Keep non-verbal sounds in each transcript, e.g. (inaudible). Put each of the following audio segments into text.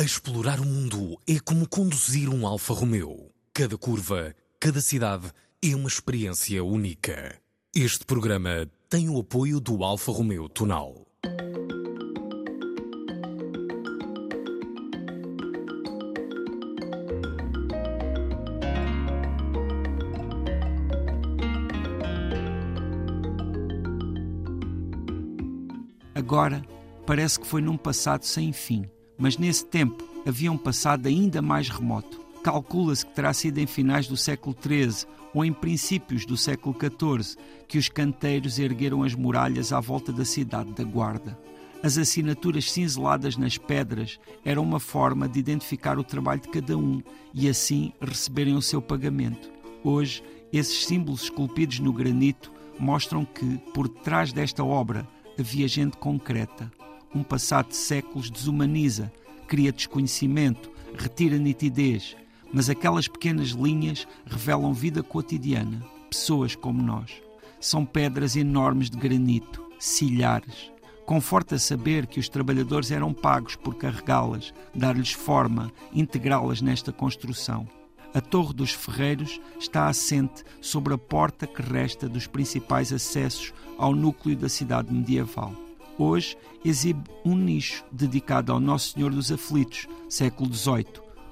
Explorar o mundo é como conduzir um Alfa Romeo. Cada curva, cada cidade é uma experiência única. Este programa tem o apoio do Alfa Romeo Tonal. Agora, parece que foi num passado sem fim, mas nesse tempo havia um passado ainda mais remoto. Calcula-se que terá sido em finais do século XIII ou em princípios do século XIV que os canteiros ergueram as muralhas à volta da cidade da Guarda. As assinaturas cinzeladas nas pedras eram uma forma de identificar o trabalho de cada um e assim receberem o seu pagamento. Hoje, esses símbolos esculpidos no granito mostram que, por trás desta obra, havia gente concreta. Um passado de séculos desumaniza, cria desconhecimento, retira nitidez, mas aquelas pequenas linhas revelam vida cotidiana, pessoas como nós. São pedras enormes de granito, silhares. Conforta saber que os trabalhadores eram pagos por carregá-las, dar-lhes forma, integrá-las nesta construção. A Torre dos Ferreiros está assente sobre a porta que resta dos principais acessos ao núcleo da cidade medieval. Hoje exibe um nicho dedicado ao Nosso Senhor dos Aflitos, século XVIII,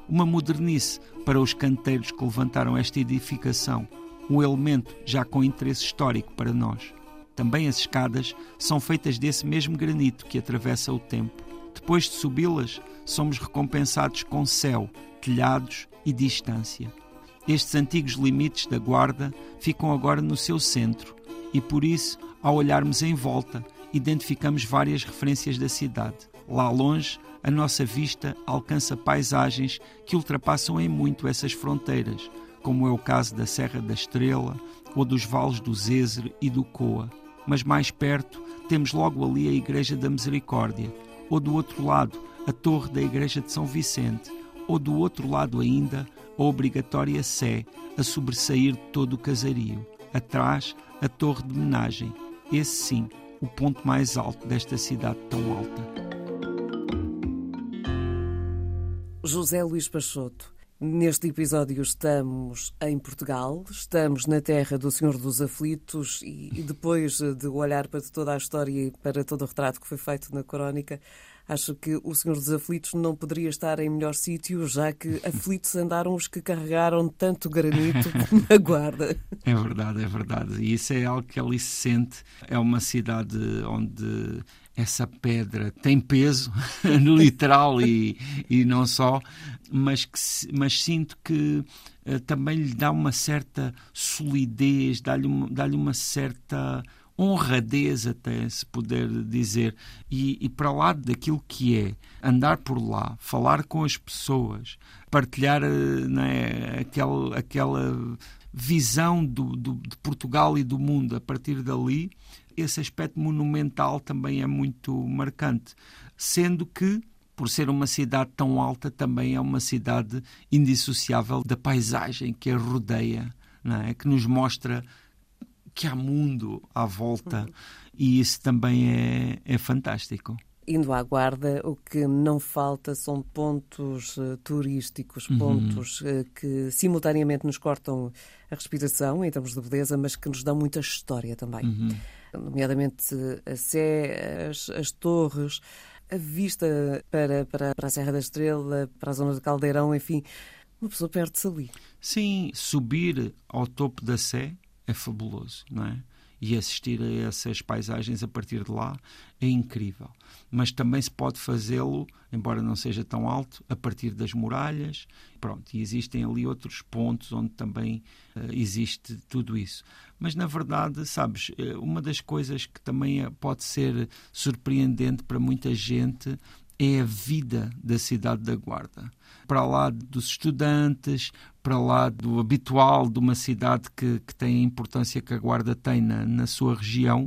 uma modernice para os canteiros que levantaram esta edificação, um elemento já com interesse histórico para nós. Também as escadas são feitas desse mesmo granito que atravessa o tempo. Depois de subi-las, somos recompensados com céu, telhados e distância. Estes antigos limites da guarda ficam agora no seu centro e por isso, ao olharmos em volta, identificamos várias referências da cidade. Lá longe, a nossa vista alcança paisagens que ultrapassam em muito essas fronteiras, como é o caso da Serra da Estrela ou dos vales do Zézer e do Coa. Mas mais perto, temos logo ali a Igreja da Misericórdia, ou do outro lado, a Torre da Igreja de São Vicente, ou do outro lado ainda, a obrigatória Sé a sobressair de todo o casario. Atrás, a Torre de Menagem, esse sim, o ponto mais alto desta cidade tão alta. José Luís Pachoto, neste episódio estamos em Portugal, estamos na terra do Senhor dos Aflitos e, depois de olhar para toda a história e para todo o retrato que foi feito na crónica, Acho que o Senhor dos Aflitos não poderia estar em melhor sítio, já que aflitos andaram os que carregaram tanto granito (laughs) na guarda. É verdade, é verdade. E isso é algo que ali se sente. É uma cidade onde essa pedra tem peso, (laughs) literal e, e não só, mas, que, mas sinto que uh, também lhe dá uma certa solidez, dá-lhe uma, dá uma certa honradez até se poder dizer e, e, para lá daquilo que é andar por lá falar com as pessoas partilhar né, aquela, aquela visão do, do, de Portugal e do mundo a partir dali esse aspecto monumental também é muito marcante sendo que por ser uma cidade tão alta, também é uma cidade indissociável da paisagem que a rodeia, é? que nos mostra que há mundo à volta uhum. e isso também é, é fantástico. Indo à Guarda, o que não falta são pontos uh, turísticos, uhum. pontos uh, que simultaneamente nos cortam a respiração em termos de beleza, mas que nos dão muita história também. Uhum. Nomeadamente a Sé, as, as torres, a vista para, para, para a Serra da Estrela, para a zona de Caldeirão, enfim, uma pessoa perde-se ali. Sim, subir ao topo da Sé é fabuloso, não é? E assistir a essas paisagens a partir de lá é incrível. Mas também se pode fazê-lo, embora não seja tão alto, a partir das muralhas. Pronto, e existem ali outros pontos onde também uh, existe tudo isso. Mas na verdade, sabes, eh, uma das coisas que também eh, pode ser surpreendente para muita gente é a vida da cidade da Guarda. Para lá dos estudantes, para lá do habitual de uma cidade que, que tem a importância que a Guarda tem na, na sua região,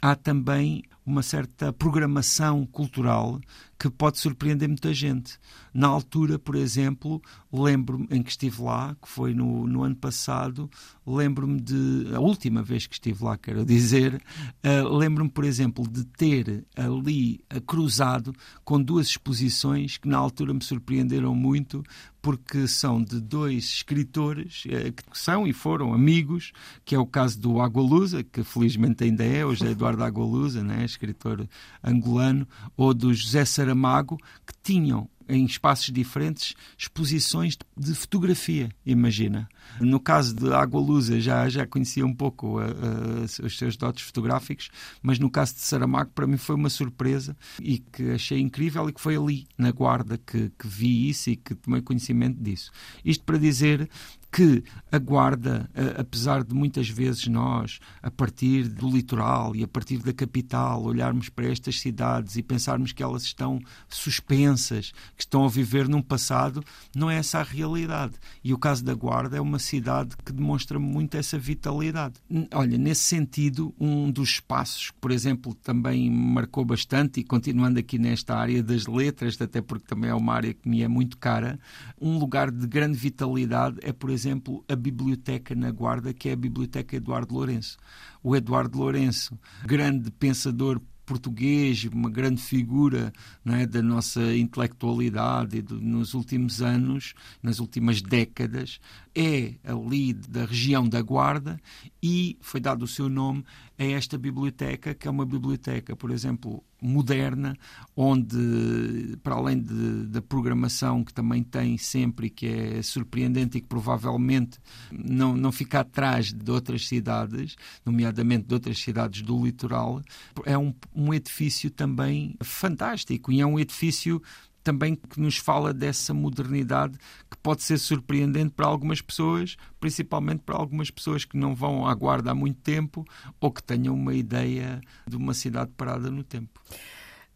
há também uma certa programação cultural que pode surpreender muita gente. Na altura, por exemplo, lembro-me em que estive lá, que foi no, no ano passado, lembro-me de. a última vez que estive lá, quero dizer, uh, lembro-me, por exemplo, de ter ali uh, cruzado com duas exposições que na altura me surpreenderam muito, porque são de dois escritores uh, que são e foram amigos, que é o caso do Agualusa, que felizmente ainda é, hoje é Eduardo Agualusa, né, escritor angolano, ou do José Saramago, que tinham em espaços diferentes exposições de fotografia, imagina. No caso de Água Lusa já, já conhecia um pouco uh, uh, os seus dotes fotográficos, mas no caso de Saramago para mim foi uma surpresa e que achei incrível e que foi ali, na Guarda, que, que vi isso e que tomei conhecimento disso. Isto para dizer que a Guarda, apesar de muitas vezes nós, a partir do litoral e a partir da capital, olharmos para estas cidades e pensarmos que elas estão suspensas, que estão a viver num passado, não é essa a realidade. E o caso da Guarda é uma cidade que demonstra muito essa vitalidade. Olha, nesse sentido, um dos espaços que, por exemplo, também marcou bastante, e continuando aqui nesta área das letras, até porque também é uma área que me é muito cara, um lugar de grande vitalidade é, por exemplo, exemplo, a biblioteca na Guarda, que é a Biblioteca Eduardo Lourenço. O Eduardo Lourenço, grande pensador português, uma grande figura é, da nossa intelectualidade do, nos últimos anos, nas últimas décadas, é ali da região da Guarda e foi dado o seu nome a esta biblioteca, que é uma biblioteca, por exemplo, moderna, onde, para além da programação que também tem sempre e que é surpreendente e que provavelmente não, não fica atrás de outras cidades, nomeadamente de outras cidades do litoral, é um, um edifício também fantástico e é um edifício também que nos fala dessa modernidade que pode ser surpreendente para algumas pessoas, principalmente para algumas pessoas que não vão à guarda há muito tempo ou que tenham uma ideia de uma cidade parada no tempo.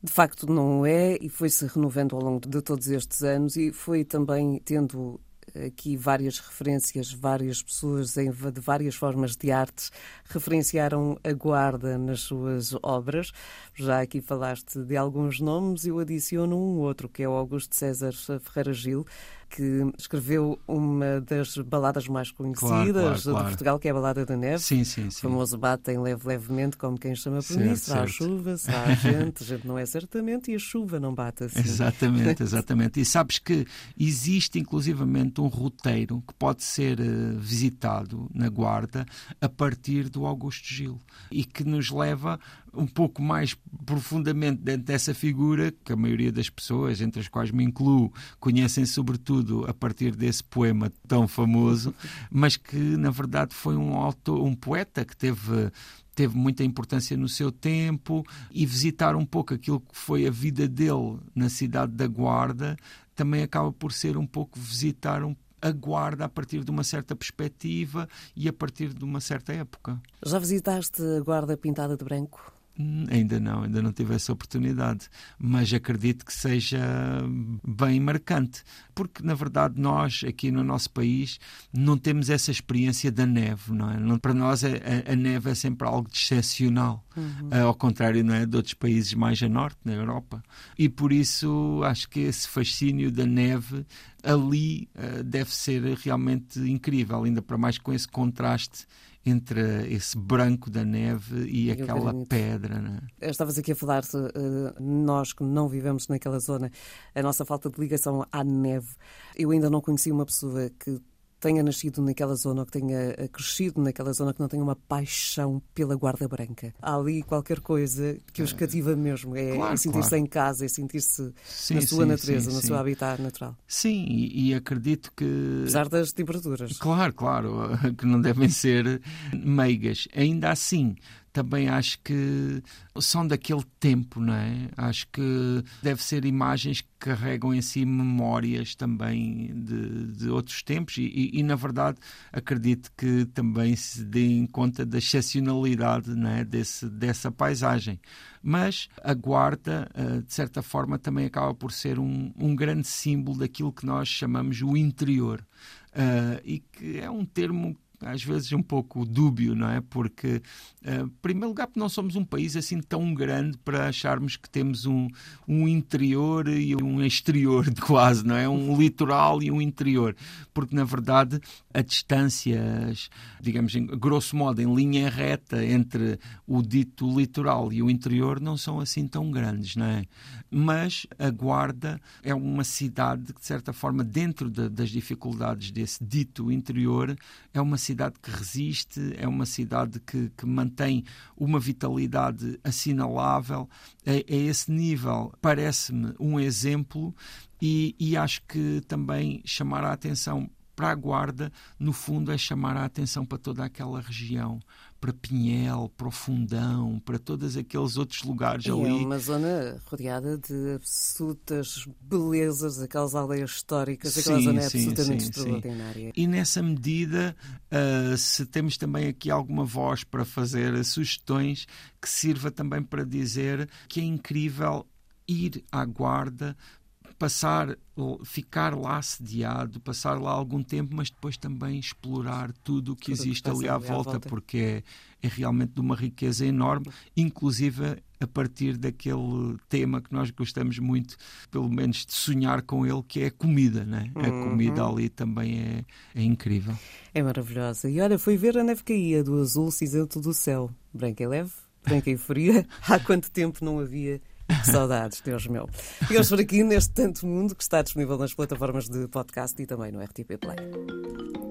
De facto, não é, e foi-se renovando ao longo de todos estes anos e foi também tendo aqui várias referências, várias pessoas em, de várias formas de arte referenciaram a Guarda nas suas obras. Já aqui falaste de alguns nomes, eu adiciono um outro, que é o Augusto César Ferreira Gil, que escreveu uma das baladas mais conhecidas claro, claro, claro. de Portugal, que é a Balada da Neve. Sim, sim, sim. O famoso batem leve levemente, como quem chama por certo, isso. Há chuva, se há (laughs) gente, a gente não é certamente, e a chuva não bate assim. Exatamente, (laughs) exatamente. E sabes que existe inclusivamente um roteiro que pode ser uh, visitado na Guarda a partir do Augusto Gil e que nos leva um pouco mais profundamente dentro dessa figura, que a maioria das pessoas, entre as quais me incluo, conhecem sobretudo a partir desse poema tão famoso, (laughs) mas que na verdade foi um, autor, um poeta que teve teve muita importância no seu tempo e visitar um pouco aquilo que foi a vida dele na cidade da Guarda também acaba por ser um pouco visitar um a guarda a partir de uma certa perspectiva e a partir de uma certa época. Já visitaste a guarda pintada de branco? Hum, ainda não, ainda não tive essa oportunidade, mas acredito que seja bem marcante, porque na verdade nós aqui no nosso país não temos essa experiência da neve, não é? Para nós a, a neve é sempre algo de excepcional, uhum. ao contrário não é de outros países mais a norte, na Europa, e por isso acho que esse fascínio da neve ali uh, deve ser realmente incrível, ainda para mais com esse contraste entre esse branco da neve e aquela pedra. Né? Estavas aqui a falar uh, nós que não vivemos naquela zona, a nossa falta de ligação à neve. Eu ainda não conheci uma pessoa que tenha nascido naquela zona ou que tenha eh, crescido naquela zona que não tenha uma paixão pela guarda branca. Há ali qualquer coisa que os cativa mesmo. É, claro, é sentir-se claro. em casa, é sentir-se na sua sim, natureza, sim, no sim. seu habitat natural. Sim, e, e, acredito que. Apesar das temperaturas. Claro, claro, (laughs) que não devem ser meigas. Ainda assim, também acho que são daquele tempo, não é? Acho que deve ser imagens que carregam em si memórias também de, de outros tempos e, e, e, na verdade, acredito que também se deem conta da excepcionalidade não é? Desse, dessa paisagem. Mas a guarda, eh, de certa forma, também acaba por ser um, um grande símbolo daquilo que nós chamamos o interior. Uh, e que é um termo às vezes um pouco dúbio, não é? Porque, uh, em primeiro lugar, porque não somos um país assim tão grande para acharmos que temos um, um interior e um exterior quase, não é? Um litoral e um interior. Porque, na verdade, a distâncias, digamos, em, grosso modo, em linha reta entre o dito litoral e o interior não são assim tão grandes, não é? Mas a Guarda é uma cidade que, de certa forma, dentro de, das dificuldades desse dito interior, é uma cidade que resiste, é uma cidade que, que mantém uma vitalidade assinalável. A, a esse nível, parece-me um exemplo e, e, acho que também chamar a atenção para a Guarda, no fundo, é chamar a atenção para toda aquela região, para Pinhel, para o Fundão, para todos aqueles outros lugares e ali. É uma zona rodeada de absolutas belezas, aquelas aldeias históricas, sim, aquela zona é sim, absolutamente sim, extraordinária. E nessa medida, uh, se temos também aqui alguma voz para fazer sugestões, que sirva também para dizer que é incrível ir à guarda passar, ficar lá sediado, passar lá algum tempo, mas depois também explorar tudo o que tudo existe que ali à volta, à volta, porque é, é realmente de uma riqueza enorme, inclusive a partir daquele tema que nós gostamos muito, pelo menos de sonhar com ele, que é a comida, né? Uhum. A comida ali também é, é incrível. É maravilhosa. E olha, fui ver a neve caía do azul cinzento do céu, branca e leve, branca e fria. (laughs) Há quanto tempo não havia (laughs) saudades, Deus meu. Ficamos por aqui neste Tanto Mundo que está disponível nas plataformas de podcast e também no RTP Play.